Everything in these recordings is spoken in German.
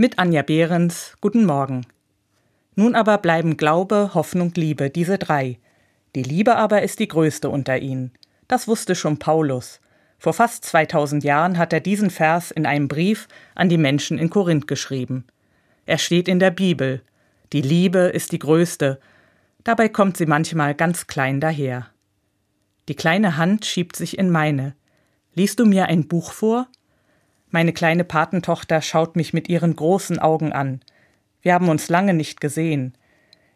Mit Anja Behrens, guten Morgen. Nun aber bleiben Glaube, Hoffnung, Liebe, diese drei. Die Liebe aber ist die größte unter ihnen. Das wusste schon Paulus. Vor fast 2000 Jahren hat er diesen Vers in einem Brief an die Menschen in Korinth geschrieben. Er steht in der Bibel. Die Liebe ist die größte. Dabei kommt sie manchmal ganz klein daher. Die kleine Hand schiebt sich in meine. Liest du mir ein Buch vor? Meine kleine Patentochter schaut mich mit ihren großen Augen an. Wir haben uns lange nicht gesehen.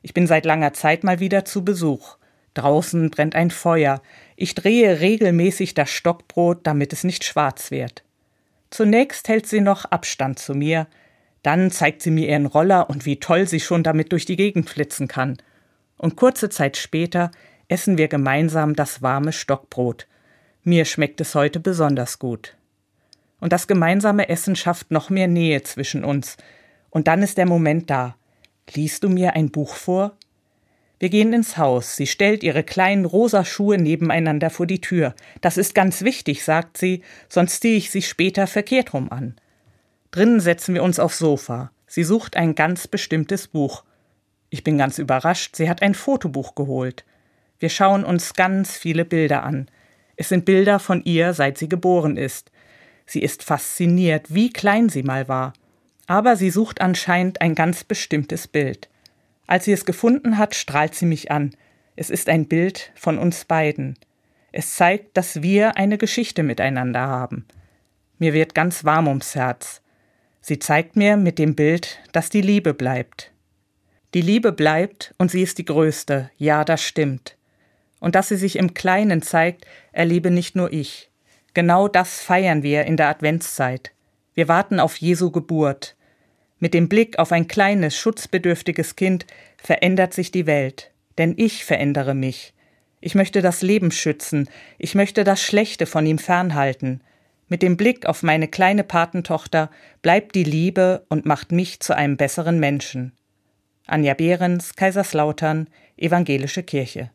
Ich bin seit langer Zeit mal wieder zu Besuch. Draußen brennt ein Feuer. Ich drehe regelmäßig das Stockbrot, damit es nicht schwarz wird. Zunächst hält sie noch Abstand zu mir, dann zeigt sie mir ihren Roller und wie toll sie schon damit durch die Gegend flitzen kann. Und kurze Zeit später essen wir gemeinsam das warme Stockbrot. Mir schmeckt es heute besonders gut und das gemeinsame Essen schafft noch mehr Nähe zwischen uns. Und dann ist der Moment da. Liest du mir ein Buch vor? Wir gehen ins Haus. Sie stellt ihre kleinen rosa Schuhe nebeneinander vor die Tür. Das ist ganz wichtig, sagt sie, sonst ziehe ich sie später verkehrt rum an. Drinnen setzen wir uns aufs Sofa. Sie sucht ein ganz bestimmtes Buch. Ich bin ganz überrascht, sie hat ein Fotobuch geholt. Wir schauen uns ganz viele Bilder an. Es sind Bilder von ihr, seit sie geboren ist. Sie ist fasziniert, wie klein sie mal war. Aber sie sucht anscheinend ein ganz bestimmtes Bild. Als sie es gefunden hat, strahlt sie mich an. Es ist ein Bild von uns beiden. Es zeigt, dass wir eine Geschichte miteinander haben. Mir wird ganz warm ums Herz. Sie zeigt mir mit dem Bild, dass die Liebe bleibt. Die Liebe bleibt und sie ist die größte, ja, das stimmt. Und dass sie sich im Kleinen zeigt, erlebe nicht nur ich. Genau das feiern wir in der Adventszeit. Wir warten auf Jesu Geburt. Mit dem Blick auf ein kleines, schutzbedürftiges Kind verändert sich die Welt. Denn ich verändere mich. Ich möchte das Leben schützen. Ich möchte das Schlechte von ihm fernhalten. Mit dem Blick auf meine kleine Patentochter bleibt die Liebe und macht mich zu einem besseren Menschen. Anja Behrens, Kaiserslautern, Evangelische Kirche.